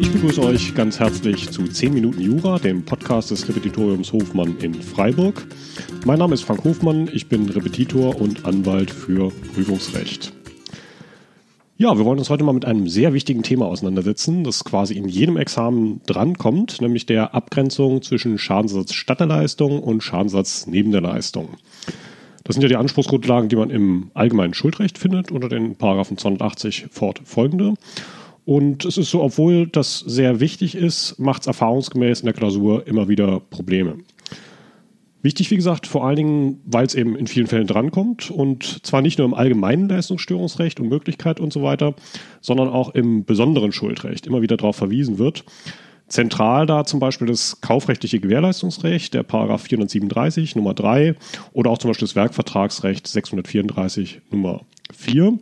Ich begrüße euch ganz herzlich zu 10 Minuten Jura, dem Podcast des Repetitoriums Hofmann in Freiburg. Mein Name ist Frank Hofmann, ich bin Repetitor und Anwalt für Prüfungsrecht. Ja, wir wollen uns heute mal mit einem sehr wichtigen Thema auseinandersetzen, das quasi in jedem Examen drankommt, nämlich der Abgrenzung zwischen Schadensersatz statt der Leistung und Schadensersatz neben der Leistung. Das sind ja die Anspruchsgrundlagen, die man im allgemeinen Schuldrecht findet, unter den Paragraphen 280 fortfolgende. Und es ist so, obwohl das sehr wichtig ist, macht es erfahrungsgemäß in der Klausur immer wieder Probleme. Wichtig, wie gesagt, vor allen Dingen, weil es eben in vielen Fällen drankommt und zwar nicht nur im allgemeinen Leistungsstörungsrecht und Möglichkeit und so weiter, sondern auch im besonderen Schuldrecht immer wieder darauf verwiesen wird. Zentral da zum Beispiel das kaufrechtliche Gewährleistungsrecht, der Paragraph 437 Nummer 3 oder auch zum Beispiel das Werkvertragsrecht 634 Nummer 4.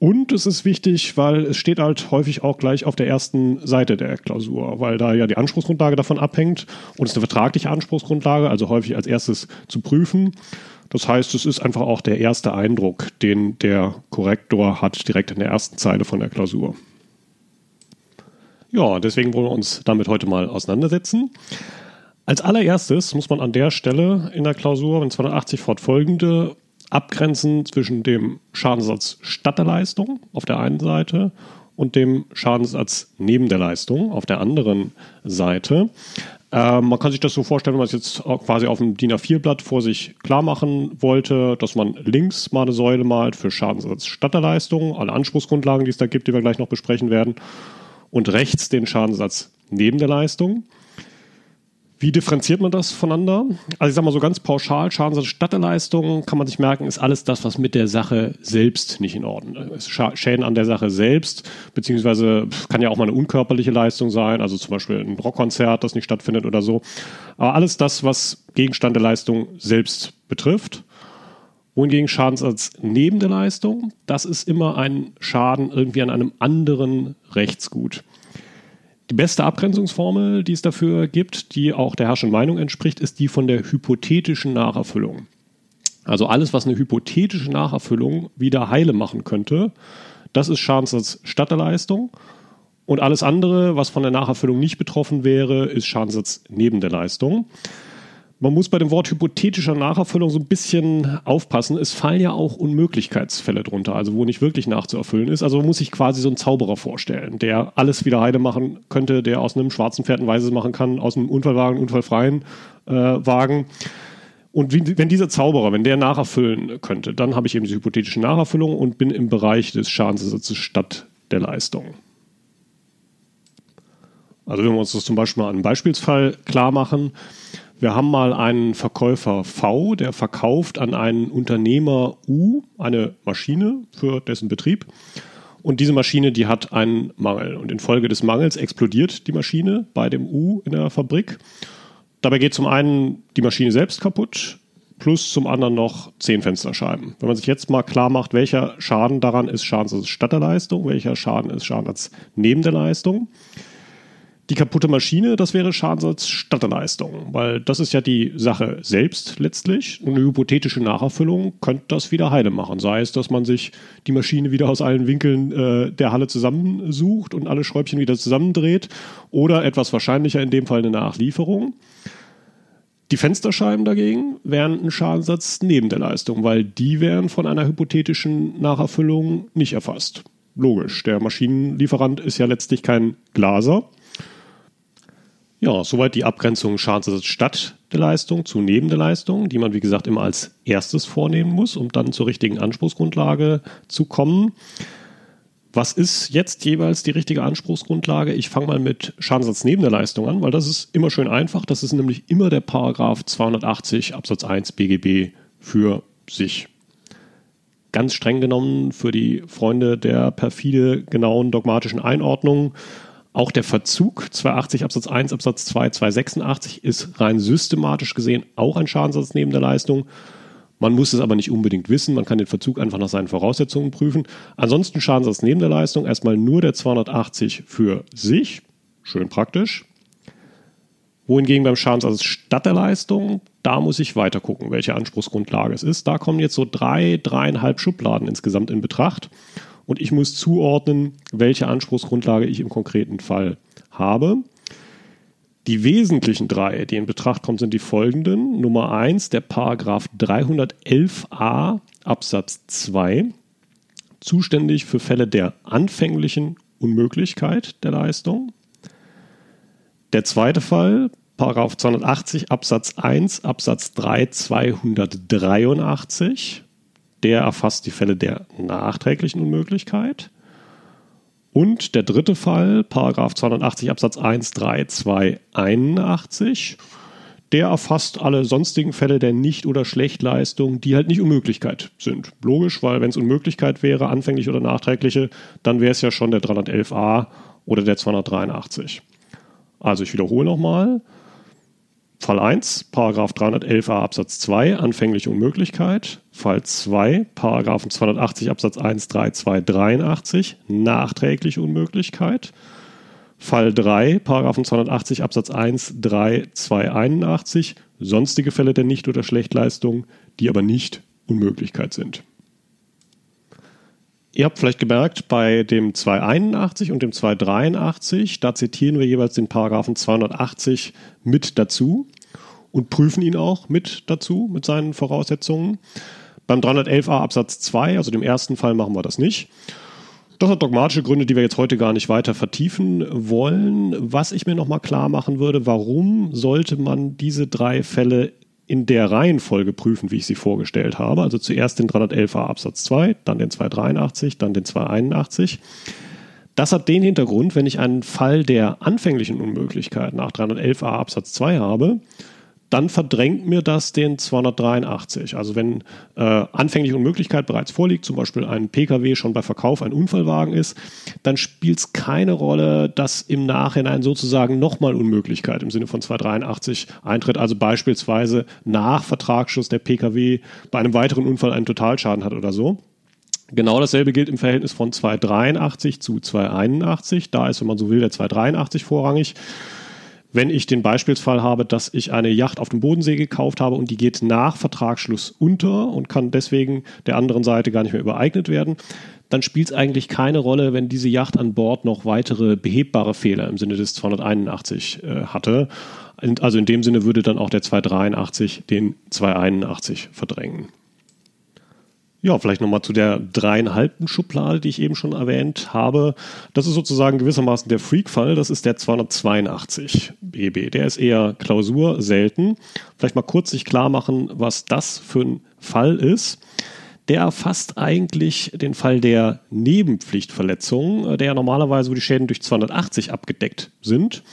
Und es ist wichtig, weil es steht halt häufig auch gleich auf der ersten Seite der Klausur, weil da ja die Anspruchsgrundlage davon abhängt und es ist eine vertragliche Anspruchsgrundlage, also häufig als erstes zu prüfen. Das heißt, es ist einfach auch der erste Eindruck, den der Korrektor hat direkt in der ersten Zeile von der Klausur. Ja, deswegen wollen wir uns damit heute mal auseinandersetzen. Als allererstes muss man an der Stelle in der Klausur, wenn 280 fortfolgende, abgrenzen zwischen dem Schadenssatz statt der Leistung auf der einen Seite und dem Schadenssatz neben der Leistung auf der anderen Seite. Äh, man kann sich das so vorstellen, wenn man es jetzt quasi auf dem DIN A4-Blatt vor sich klar machen wollte, dass man links mal eine Säule malt für Schadenssatz statt der Leistung, alle Anspruchsgrundlagen, die es da gibt, die wir gleich noch besprechen werden, und rechts den Schadenssatz neben der Leistung. Wie differenziert man das voneinander? Also ich sage mal so ganz pauschal, Schadensersatz statt der Leistung kann man sich merken, ist alles das, was mit der Sache selbst nicht in Ordnung ist. Schäden an der Sache selbst, beziehungsweise kann ja auch mal eine unkörperliche Leistung sein, also zum Beispiel ein Rockkonzert, das nicht stattfindet oder so. Aber alles das, was Gegenstand der Leistung selbst betrifft. Wohingegen Schadensersatz neben der Leistung, das ist immer ein Schaden irgendwie an einem anderen Rechtsgut. Die beste Abgrenzungsformel, die es dafür gibt, die auch der herrschenden Meinung entspricht, ist die von der hypothetischen Nacherfüllung. Also alles, was eine hypothetische Nacherfüllung wieder heile machen könnte, das ist Schadenssatz statt der Leistung. Und alles andere, was von der Nacherfüllung nicht betroffen wäre, ist Schadenssatz neben der Leistung. Man muss bei dem Wort hypothetischer Nacherfüllung so ein bisschen aufpassen. Es fallen ja auch Unmöglichkeitsfälle drunter, also wo nicht wirklich nachzuerfüllen ist. Also man muss sich quasi so einen Zauberer vorstellen, der alles wieder heile machen könnte, der aus einem schwarzen Pferd ein weißes machen kann, aus einem Unfallwagen, unfallfreien äh, Wagen. Und wie, wenn dieser Zauberer, wenn der nacherfüllen könnte, dann habe ich eben diese hypothetische Nacherfüllung und bin im Bereich des Schadensersatzes statt der Leistung. Also wenn wir uns das zum Beispiel mal an einem Beispielsfall klar machen, wir haben mal einen Verkäufer V, der verkauft an einen Unternehmer U eine Maschine für dessen Betrieb. Und diese Maschine, die hat einen Mangel. Und infolge des Mangels explodiert die Maschine bei dem U in der Fabrik. Dabei geht zum einen die Maschine selbst kaputt, plus zum anderen noch zehn Fensterscheiben. Wenn man sich jetzt mal klar macht, welcher Schaden daran ist Schadensersatz statt der Leistung, welcher Schaden ist Schadensersatz neben der Leistung, die kaputte Maschine, das wäre Schadensersatz statt der Leistung, weil das ist ja die Sache selbst letztlich. eine hypothetische Nacherfüllung könnte das wieder heile machen. Sei es, dass man sich die Maschine wieder aus allen Winkeln äh, der Halle zusammensucht und alle Schräubchen wieder zusammendreht oder etwas wahrscheinlicher in dem Fall eine Nachlieferung. Die Fensterscheiben dagegen wären ein Schadenssatz neben der Leistung, weil die wären von einer hypothetischen Nacherfüllung nicht erfasst. Logisch, der Maschinenlieferant ist ja letztlich kein Glaser ja, soweit die Abgrenzung Schadensersatz statt der Leistung zu neben der Leistung, die man wie gesagt immer als erstes vornehmen muss, um dann zur richtigen Anspruchsgrundlage zu kommen. Was ist jetzt jeweils die richtige Anspruchsgrundlage? Ich fange mal mit Schadensersatz neben der Leistung an, weil das ist immer schön einfach. Das ist nämlich immer der Paragraph 280 Absatz 1 BGB für sich. Ganz streng genommen für die Freunde der perfide genauen dogmatischen Einordnungen auch der Verzug 280 Absatz 1 Absatz 2 286 ist rein systematisch gesehen auch ein Schadensersatz neben der Leistung. Man muss es aber nicht unbedingt wissen. Man kann den Verzug einfach nach seinen Voraussetzungen prüfen. Ansonsten Schadensersatz neben der Leistung erstmal nur der 280 für sich. Schön praktisch. Wohingegen beim Schadensersatz statt der Leistung, da muss ich weiter gucken, welche Anspruchsgrundlage es ist. Da kommen jetzt so drei, dreieinhalb Schubladen insgesamt in Betracht. Und ich muss zuordnen, welche Anspruchsgrundlage ich im konkreten Fall habe. Die wesentlichen drei, die in Betracht kommen, sind die folgenden. Nummer eins, der Paragraph 311a Absatz 2, zuständig für Fälle der anfänglichen Unmöglichkeit der Leistung. Der zweite Fall, Paragraph 280 Absatz 1 Absatz 3 283, der erfasst die Fälle der nachträglichen Unmöglichkeit. Und der dritte Fall, Paragraph 280 Absatz 1 3 281, der erfasst alle sonstigen Fälle der Nicht- oder Schlechtleistung, die halt nicht Unmöglichkeit sind. Logisch, weil wenn es Unmöglichkeit wäre, anfänglich oder nachträgliche, dann wäre es ja schon der 311a oder der 283. Also ich wiederhole nochmal. Fall 1, Paragraph 311a Absatz 2, anfängliche Unmöglichkeit. Fall 2, Paragraphen 280 Absatz 1, 3, 2, 83, nachträgliche Unmöglichkeit. Fall 3, Paragraphen 280 Absatz 1, 3, 2, 81, sonstige Fälle der Nicht- oder Schlechtleistung, die aber nicht Unmöglichkeit sind. Ihr habt vielleicht gemerkt, bei dem 281 und dem 283, da zitieren wir jeweils den Paragraphen 280 mit dazu und prüfen ihn auch mit dazu, mit seinen Voraussetzungen. Beim 311a Absatz 2, also dem ersten Fall, machen wir das nicht. Das hat dogmatische Gründe, die wir jetzt heute gar nicht weiter vertiefen wollen. Was ich mir nochmal klar machen würde, warum sollte man diese drei Fälle in der Reihenfolge prüfen, wie ich sie vorgestellt habe. Also zuerst den 311a Absatz 2, dann den 283, dann den 281. Das hat den Hintergrund, wenn ich einen Fall der anfänglichen Unmöglichkeit nach 311a Absatz 2 habe, dann verdrängt mir das den 283. Also wenn äh, anfängliche Unmöglichkeit bereits vorliegt, zum Beispiel ein Pkw schon bei Verkauf ein Unfallwagen ist, dann spielt es keine Rolle, dass im Nachhinein sozusagen nochmal Unmöglichkeit im Sinne von 283 eintritt. Also beispielsweise nach Vertragsschluss der Pkw bei einem weiteren Unfall einen Totalschaden hat oder so. Genau dasselbe gilt im Verhältnis von 283 zu 281. Da ist, wenn man so will, der 283 vorrangig wenn ich den Beispielsfall habe, dass ich eine Yacht auf dem Bodensee gekauft habe und die geht nach Vertragsschluss unter und kann deswegen der anderen Seite gar nicht mehr übereignet werden, dann spielt es eigentlich keine Rolle, wenn diese Yacht an Bord noch weitere behebbare Fehler im Sinne des 281 äh, hatte. Also in dem Sinne würde dann auch der 283 den 281 verdrängen. Ja, vielleicht nochmal zu der dreieinhalbten Schublade, die ich eben schon erwähnt habe. Das ist sozusagen gewissermaßen der Freak-Fall. Das ist der 282 BB. Der ist eher Klausur, selten. Vielleicht mal kurz sich klar machen, was das für ein Fall ist. Der erfasst eigentlich den Fall der Nebenpflichtverletzung, der ja normalerweise, wo die Schäden durch 280 abgedeckt sind.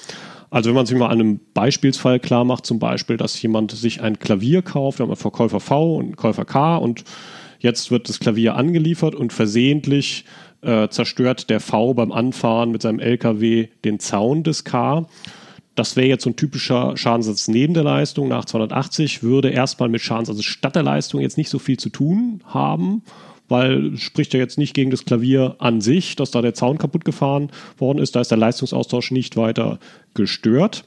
Also wenn man sich mal an einem Beispielsfall klar macht, zum Beispiel, dass jemand sich ein Klavier kauft, wir haben einen Verkäufer V und einen Käufer K und Jetzt wird das Klavier angeliefert und versehentlich äh, zerstört der V beim Anfahren mit seinem LKW den Zaun des K. Das wäre jetzt so ein typischer Schadensersatz neben der Leistung. Nach 280 würde erstmal mit Schadensersatz statt der Leistung jetzt nicht so viel zu tun haben, weil spricht ja jetzt nicht gegen das Klavier an sich, dass da der Zaun kaputt gefahren worden ist. Da ist der Leistungsaustausch nicht weiter gestört.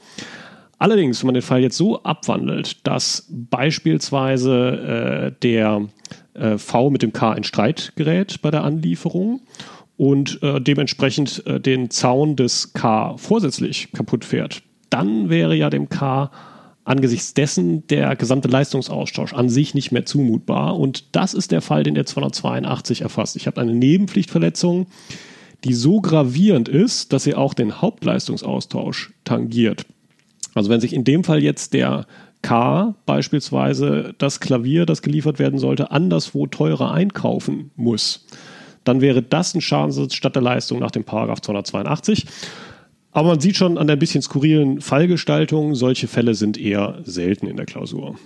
Allerdings, wenn man den Fall jetzt so abwandelt, dass beispielsweise äh, der äh, V mit dem K in Streit gerät bei der Anlieferung und äh, dementsprechend äh, den Zaun des K vorsätzlich kaputt fährt, dann wäre ja dem K angesichts dessen der gesamte Leistungsaustausch an sich nicht mehr zumutbar. Und das ist der Fall, den der 282 erfasst. Ich habe eine Nebenpflichtverletzung, die so gravierend ist, dass sie auch den Hauptleistungsaustausch tangiert. Also wenn sich in dem Fall jetzt der K beispielsweise das Klavier, das geliefert werden sollte, anderswo teurer einkaufen muss, dann wäre das ein Schadensersatz statt der Leistung nach dem Paragraph 282. Aber man sieht schon an der bisschen skurrilen Fallgestaltung, solche Fälle sind eher selten in der Klausur.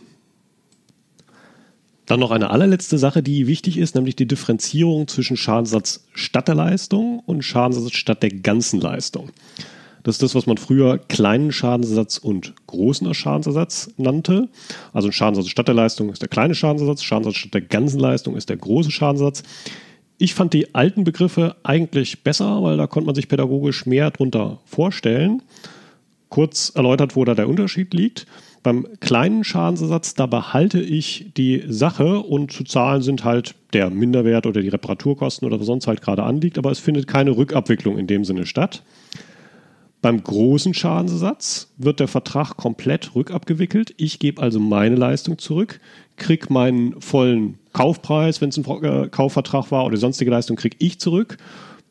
Dann noch eine allerletzte Sache, die wichtig ist, nämlich die Differenzierung zwischen Schadensersatz statt der Leistung und Schadensersatz statt der ganzen Leistung. Das ist das, was man früher kleinen Schadensersatz und großen Schadensersatz nannte. Also ein Schadensersatz statt der Leistung ist der kleine Schadensersatz, Schadensersatz statt der ganzen Leistung ist der große Schadensersatz. Ich fand die alten Begriffe eigentlich besser, weil da konnte man sich pädagogisch mehr drunter vorstellen. Kurz erläutert, wo da der Unterschied liegt. Beim kleinen Schadensersatz, da behalte ich die Sache und zu zahlen sind halt der Minderwert oder die Reparaturkosten oder was sonst halt gerade anliegt, aber es findet keine Rückabwicklung in dem Sinne statt. Beim großen Schadensersatz wird der Vertrag komplett rückabgewickelt. Ich gebe also meine Leistung zurück, kriege meinen vollen Kaufpreis, wenn es ein äh, Kaufvertrag war oder sonstige Leistung, kriege ich zurück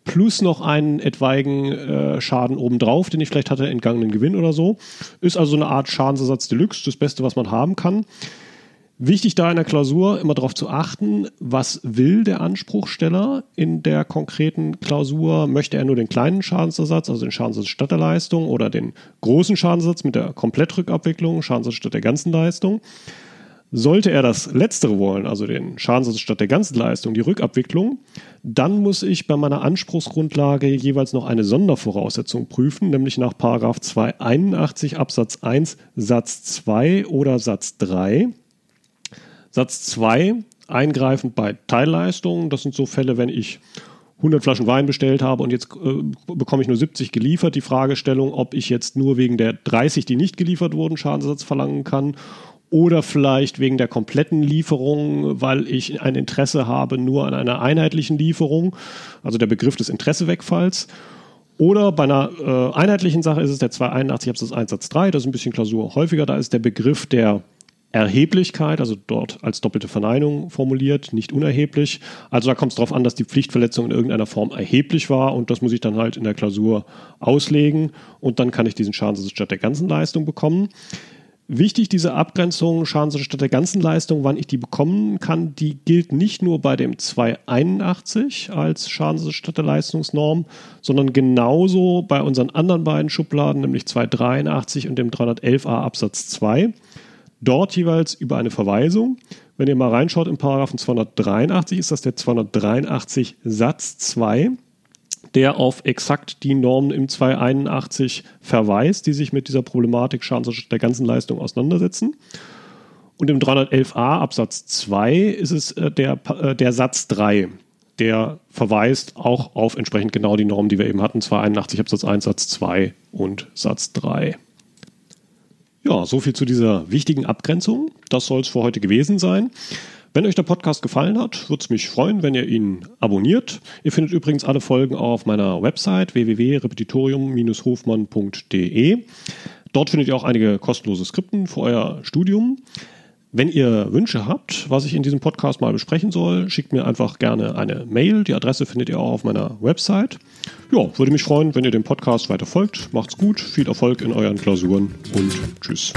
plus noch einen etwaigen äh, Schaden obendrauf, den ich vielleicht hatte, entgangenen Gewinn oder so. Ist also eine Art Schadensersatz Deluxe, das Beste, was man haben kann. Wichtig da in der Klausur immer darauf zu achten, was will der Anspruchsteller in der konkreten Klausur? Möchte er nur den kleinen Schadensersatz, also den Schadensersatz statt der Leistung oder den großen Schadensersatz mit der Komplettrückabwicklung, Schadensersatz statt der ganzen Leistung? Sollte er das Letztere wollen, also den Schadensersatz statt der ganzen Leistung, die Rückabwicklung, dann muss ich bei meiner Anspruchsgrundlage jeweils noch eine Sondervoraussetzung prüfen, nämlich nach 281 Absatz 1 Satz 2 oder Satz 3. Satz 2 eingreifend bei Teilleistungen. Das sind so Fälle, wenn ich 100 Flaschen Wein bestellt habe und jetzt äh, bekomme ich nur 70 geliefert. Die Fragestellung, ob ich jetzt nur wegen der 30, die nicht geliefert wurden, Schadensersatz verlangen kann oder vielleicht wegen der kompletten Lieferung, weil ich ein Interesse habe nur an einer einheitlichen Lieferung, also der Begriff des Interessewegfalls. Oder bei einer äh, einheitlichen Sache ist es der 281 Absatz 1 Satz 3, das ist ein bisschen Klausur häufiger, da ist der Begriff der Erheblichkeit, also dort als doppelte Verneinung formuliert, nicht unerheblich. Also da kommt es darauf an, dass die Pflichtverletzung in irgendeiner Form erheblich war und das muss ich dann halt in der Klausur auslegen und dann kann ich diesen Schadensersatz statt der ganzen Leistung bekommen. Wichtig, diese Abgrenzung Schadensersatz statt der ganzen Leistung, wann ich die bekommen kann, die gilt nicht nur bei dem 281 als Schadensersatz statt der Leistungsnorm, sondern genauso bei unseren anderen beiden Schubladen, nämlich 283 und dem 311a Absatz 2. Dort jeweils über eine Verweisung. Wenn ihr mal reinschaut im Paragraphen 283, ist das der 283 Satz 2 der auf exakt die Normen im 281 verweist, die sich mit dieser Problematik Schadensersatz der ganzen Leistung auseinandersetzen. Und im 311a Absatz 2 ist es äh, der, äh, der Satz 3, der verweist auch auf entsprechend genau die Normen, die wir eben hatten, 281 Absatz 1, Satz 2 und Satz 3. Ja, soviel zu dieser wichtigen Abgrenzung. Das soll es für heute gewesen sein. Wenn euch der Podcast gefallen hat, würde es mich freuen, wenn ihr ihn abonniert. Ihr findet übrigens alle Folgen auf meiner Website www.repetitorium-hofmann.de. Dort findet ihr auch einige kostenlose Skripten für euer Studium. Wenn ihr Wünsche habt, was ich in diesem Podcast mal besprechen soll, schickt mir einfach gerne eine Mail. Die Adresse findet ihr auch auf meiner Website. Ja, würde mich freuen, wenn ihr dem Podcast weiter folgt. Macht's gut, viel Erfolg in euren Klausuren und tschüss.